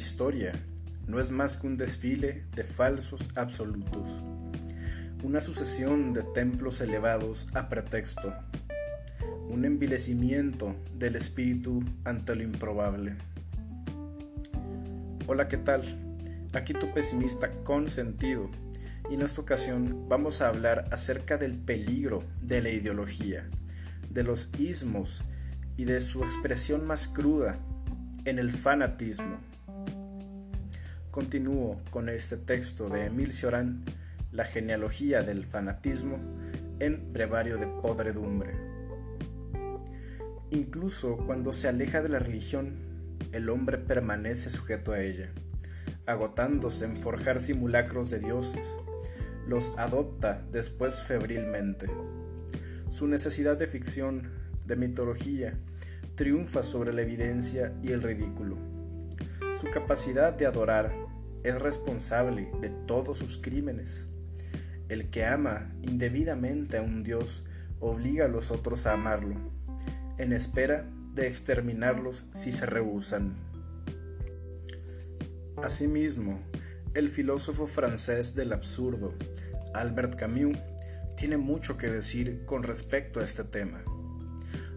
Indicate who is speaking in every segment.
Speaker 1: historia no es más que un desfile de falsos absolutos, una sucesión de templos elevados a pretexto, un envilecimiento del espíritu ante lo improbable. Hola, ¿qué tal? Aquí tu pesimista con sentido y en esta ocasión vamos a hablar acerca del peligro de la ideología, de los ismos y de su expresión más cruda en el fanatismo. Continúo con este texto de Emil Cioran, La genealogía del fanatismo, en Brevario de Podredumbre. Incluso cuando se aleja de la religión, el hombre permanece sujeto a ella, agotándose en forjar simulacros de dioses. Los adopta después febrilmente. Su necesidad de ficción, de mitología, triunfa sobre la evidencia y el ridículo. Su capacidad de adorar es responsable de todos sus crímenes. El que ama indebidamente a un Dios obliga a los otros a amarlo, en espera de exterminarlos si se rehusan. Asimismo, el filósofo francés del absurdo, Albert Camus, tiene mucho que decir con respecto a este tema.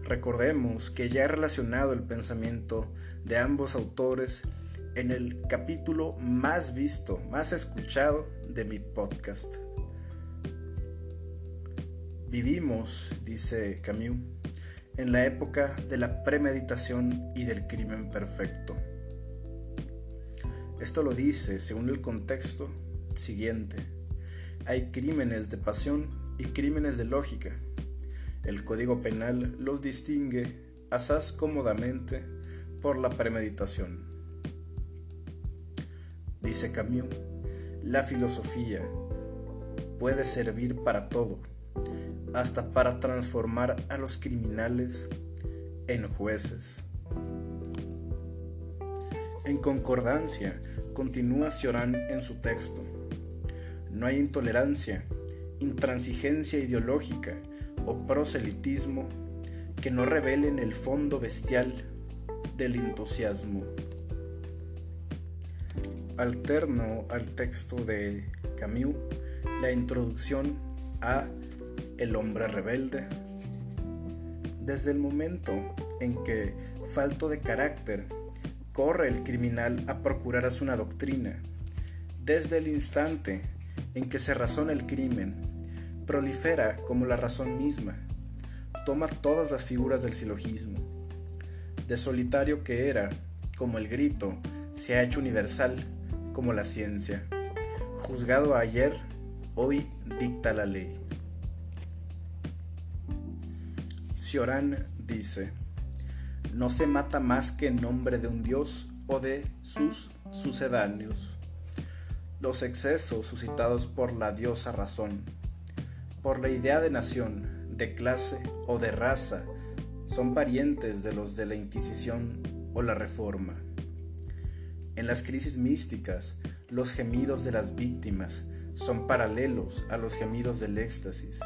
Speaker 1: Recordemos que ya he relacionado el pensamiento de ambos autores en el capítulo más visto, más escuchado de mi podcast. Vivimos, dice Camus, en la época de la premeditación y del crimen perfecto. Esto lo dice según el contexto siguiente. Hay crímenes de pasión y crímenes de lógica. El Código Penal los distingue asaz cómodamente por la premeditación. Dice Camus, la filosofía puede servir para todo, hasta para transformar a los criminales en jueces. En concordancia, continúa Cioran en su texto. No hay intolerancia, intransigencia ideológica, o proselitismo que no revelen el fondo bestial del entusiasmo. Alterno al texto de Camus la introducción a El hombre rebelde. Desde el momento en que, falto de carácter, corre el criminal a procurar a su una doctrina, desde el instante en que se razona el crimen, prolifera como la razón misma, toma todas las figuras del silogismo. De solitario que era, como el grito, se ha hecho universal, como la ciencia. Juzgado ayer, hoy dicta la ley. Cioran dice, no se mata más que en nombre de un dios o de sus sucedáneos. Los excesos suscitados por la diosa razón por la idea de nación, de clase o de raza son parientes de los de la Inquisición o la Reforma. En las crisis místicas, los gemidos de las víctimas son paralelos a los gemidos del éxtasis.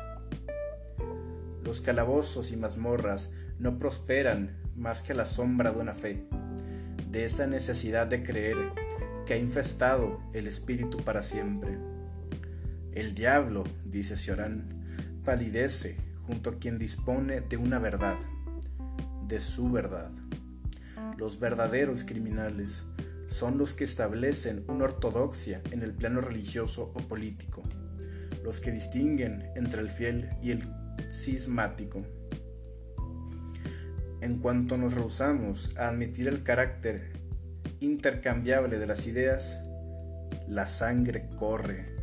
Speaker 1: Los calabozos y mazmorras no prosperan más que a la sombra de una fe, de esa necesidad de creer que ha infestado el espíritu para siempre. El diablo, dice Cioran, palidece junto a quien dispone de una verdad, de su verdad. Los verdaderos criminales son los que establecen una ortodoxia en el plano religioso o político, los que distinguen entre el fiel y el cismático. En cuanto nos rehusamos a admitir el carácter intercambiable de las ideas, la sangre corre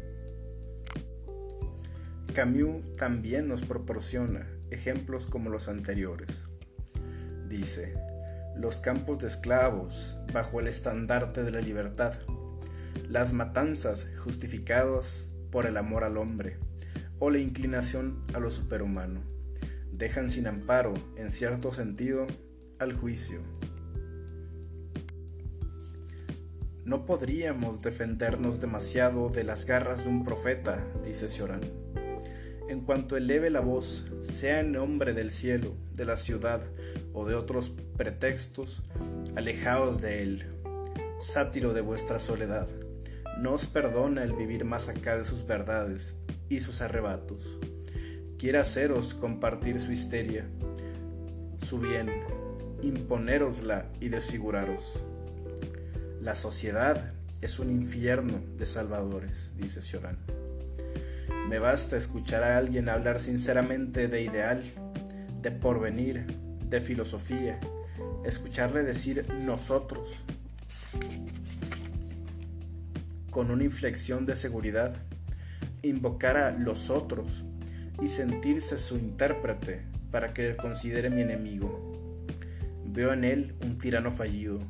Speaker 1: Camus también nos proporciona ejemplos como los anteriores. Dice, los campos de esclavos bajo el estandarte de la libertad, las matanzas justificadas por el amor al hombre o la inclinación a lo superhumano, dejan sin amparo, en cierto sentido, al juicio. No podríamos defendernos demasiado de las garras de un profeta, dice Cioran en cuanto eleve la voz, sea en nombre del cielo, de la ciudad o de otros pretextos, alejaos de él. sátiro de vuestra soledad, no os perdona el vivir más acá de sus verdades y sus arrebatos. Quiere haceros compartir su histeria, su bien, imponérosla y desfiguraros. La sociedad es un infierno de salvadores, dice Cioran. Me basta escuchar a alguien hablar sinceramente de ideal, de porvenir, de filosofía, escucharle decir nosotros, con una inflexión de seguridad, invocar a los otros y sentirse su intérprete para que le considere mi enemigo. Veo en él un tirano fallido,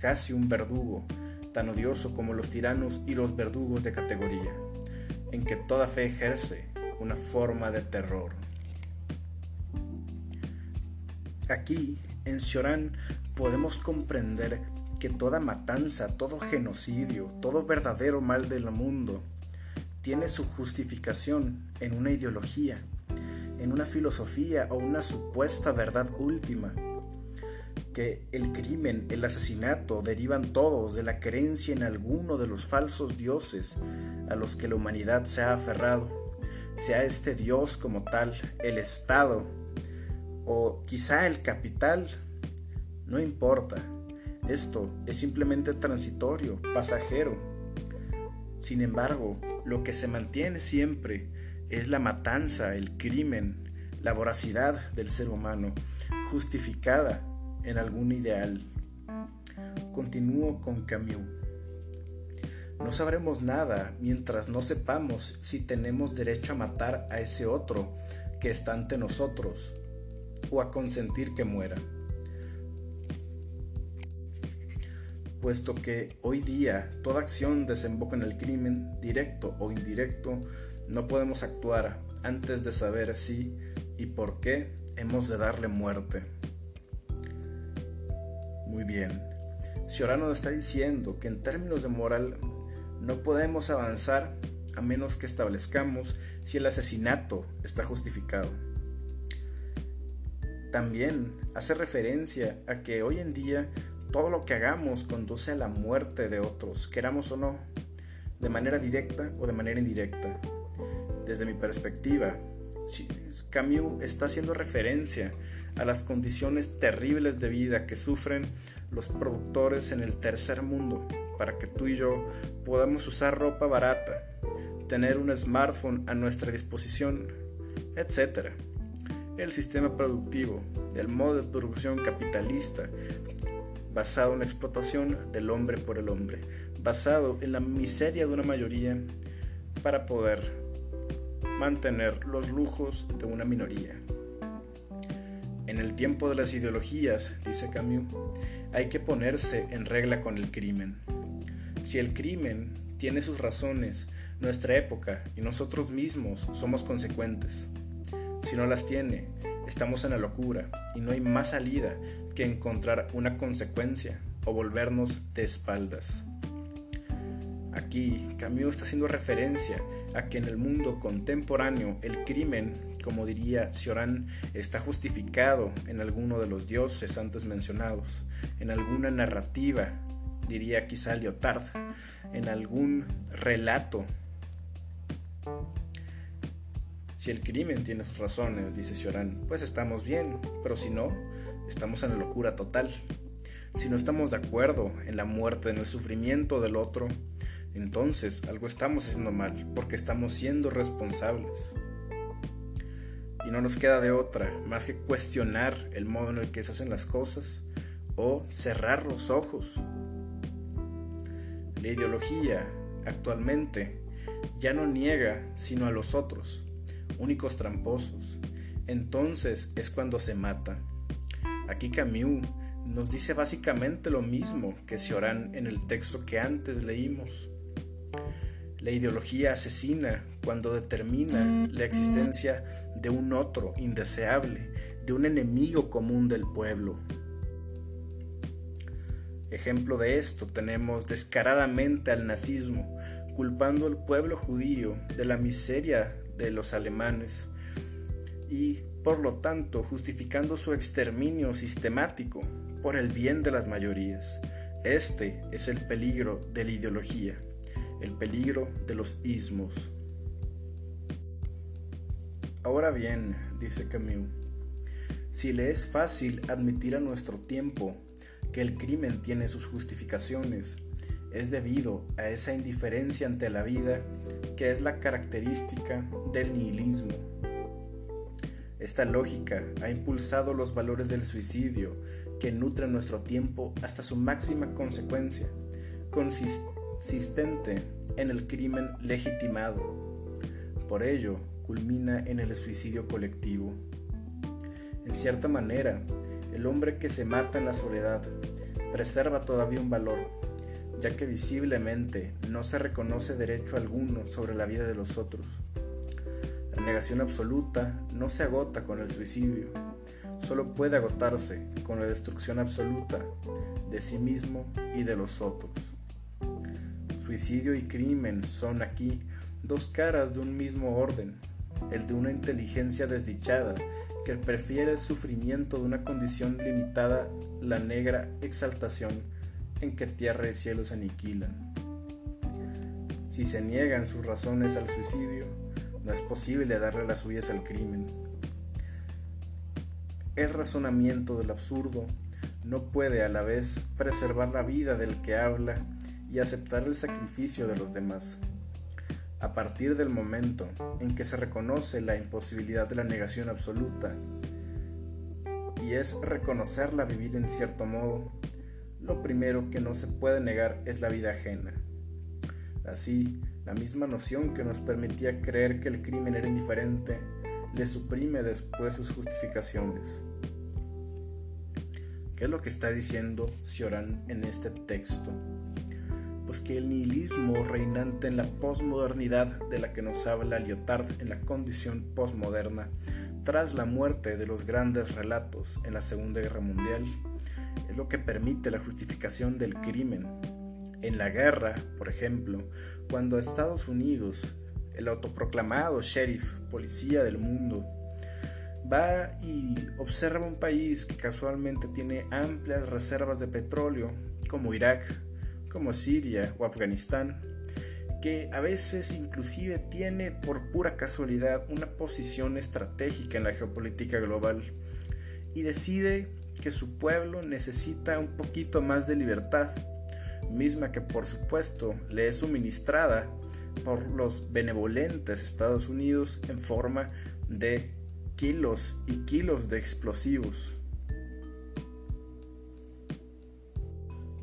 Speaker 1: casi un verdugo, tan odioso como los tiranos y los verdugos de categoría en que toda fe ejerce una forma de terror. Aquí, en Xiorán, podemos comprender que toda matanza, todo genocidio, todo verdadero mal del mundo tiene su justificación en una ideología, en una filosofía o una supuesta verdad última que el crimen, el asesinato derivan todos de la creencia en alguno de los falsos dioses a los que la humanidad se ha aferrado, sea este dios como tal, el Estado o quizá el capital, no importa, esto es simplemente transitorio, pasajero. Sin embargo, lo que se mantiene siempre es la matanza, el crimen, la voracidad del ser humano, justificada en algún ideal. Continúo con Camus. No sabremos nada mientras no sepamos si tenemos derecho a matar a ese otro que está ante nosotros o a consentir que muera. Puesto que hoy día toda acción desemboca en el crimen, directo o indirecto, no podemos actuar antes de saber si y por qué hemos de darle muerte. Muy bien. ahora nos está diciendo que en términos de moral no podemos avanzar a menos que establezcamos si el asesinato está justificado. También hace referencia a que hoy en día todo lo que hagamos conduce a la muerte de otros, queramos o no, de manera directa o de manera indirecta. Desde mi perspectiva, Camus está haciendo referencia a las condiciones terribles de vida que sufren los productores en el tercer mundo para que tú y yo podamos usar ropa barata, tener un smartphone a nuestra disposición, etc. El sistema productivo, el modo de producción capitalista, basado en la explotación del hombre por el hombre, basado en la miseria de una mayoría para poder mantener los lujos de una minoría. En el tiempo de las ideologías, dice Camus, hay que ponerse en regla con el crimen. Si el crimen tiene sus razones, nuestra época y nosotros mismos somos consecuentes. Si no las tiene, estamos en la locura y no hay más salida que encontrar una consecuencia o volvernos de espaldas. Aquí Camus está haciendo referencia a que en el mundo contemporáneo el crimen, como diría Cioran, está justificado en alguno de los dioses antes mencionados, en alguna narrativa, diría quizá Lyotard, en algún relato. Si el crimen tiene sus razones, dice Cioran, pues estamos bien, pero si no, estamos en la locura total. Si no estamos de acuerdo en la muerte, en el sufrimiento del otro, entonces algo estamos haciendo mal porque estamos siendo responsables. Y no nos queda de otra más que cuestionar el modo en el que se hacen las cosas o cerrar los ojos. La ideología actualmente ya no niega sino a los otros, únicos tramposos. Entonces es cuando se mata. Aquí Camus nos dice básicamente lo mismo que Cioran en el texto que antes leímos. La ideología asesina cuando determina la existencia de un otro indeseable, de un enemigo común del pueblo. Ejemplo de esto tenemos descaradamente al nazismo, culpando al pueblo judío de la miseria de los alemanes y, por lo tanto, justificando su exterminio sistemático por el bien de las mayorías. Este es el peligro de la ideología, el peligro de los ismos. Ahora bien, dice Camus, si le es fácil admitir a nuestro tiempo que el crimen tiene sus justificaciones, es debido a esa indiferencia ante la vida que es la característica del nihilismo. Esta lógica ha impulsado los valores del suicidio que nutren nuestro tiempo hasta su máxima consecuencia, consistente en el crimen legitimado. Por ello, culmina en el suicidio colectivo. En cierta manera, el hombre que se mata en la soledad preserva todavía un valor, ya que visiblemente no se reconoce derecho alguno sobre la vida de los otros. La negación absoluta no se agota con el suicidio, solo puede agotarse con la destrucción absoluta de sí mismo y de los otros. Suicidio y crimen son aquí dos caras de un mismo orden, el de una inteligencia desdichada que prefiere el sufrimiento de una condición limitada, la negra exaltación en que tierra y cielo se aniquilan. Si se niegan sus razones al suicidio, no es posible darle las suyas al crimen. El razonamiento del absurdo no puede a la vez preservar la vida del que habla y aceptar el sacrificio de los demás. A partir del momento en que se reconoce la imposibilidad de la negación absoluta, y es reconocerla vivir en cierto modo, lo primero que no se puede negar es la vida ajena. Así, la misma noción que nos permitía creer que el crimen era indiferente, le suprime después sus justificaciones. ¿Qué es lo que está diciendo Cioran en este texto? Que el nihilismo reinante en la posmodernidad de la que nos habla Lyotard en la condición posmoderna, tras la muerte de los grandes relatos en la Segunda Guerra Mundial, es lo que permite la justificación del crimen. En la guerra, por ejemplo, cuando Estados Unidos, el autoproclamado sheriff, policía del mundo, va y observa un país que casualmente tiene amplias reservas de petróleo, como Irak, como Siria o Afganistán, que a veces inclusive tiene por pura casualidad una posición estratégica en la geopolítica global, y decide que su pueblo necesita un poquito más de libertad, misma que por supuesto le es suministrada por los benevolentes Estados Unidos en forma de kilos y kilos de explosivos.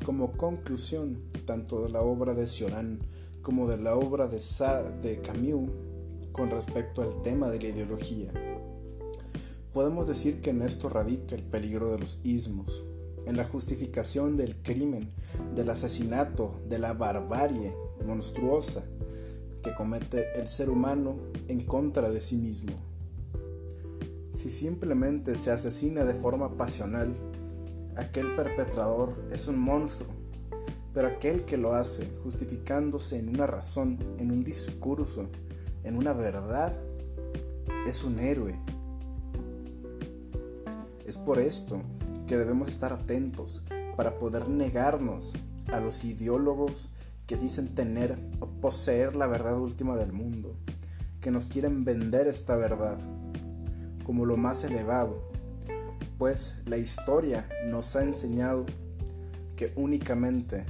Speaker 1: Como conclusión, tanto de la obra de Cioran como de la obra de, de Camus con respecto al tema de la ideología, podemos decir que en esto radica el peligro de los ismos, en la justificación del crimen, del asesinato, de la barbarie monstruosa que comete el ser humano en contra de sí mismo. Si simplemente se asesina de forma pasional, aquel perpetrador es un monstruo, pero aquel que lo hace justificándose en una razón, en un discurso, en una verdad, es un héroe. Es por esto que debemos estar atentos para poder negarnos a los ideólogos que dicen tener o poseer la verdad última del mundo, que nos quieren vender esta verdad como lo más elevado, pues la historia nos ha enseñado que únicamente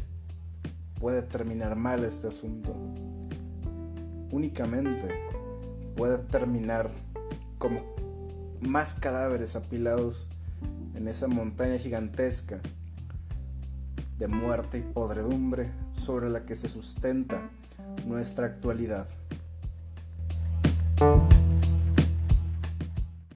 Speaker 1: puede terminar mal este asunto. Únicamente puede terminar como más cadáveres apilados en esa montaña gigantesca de muerte y podredumbre sobre la que se sustenta nuestra actualidad.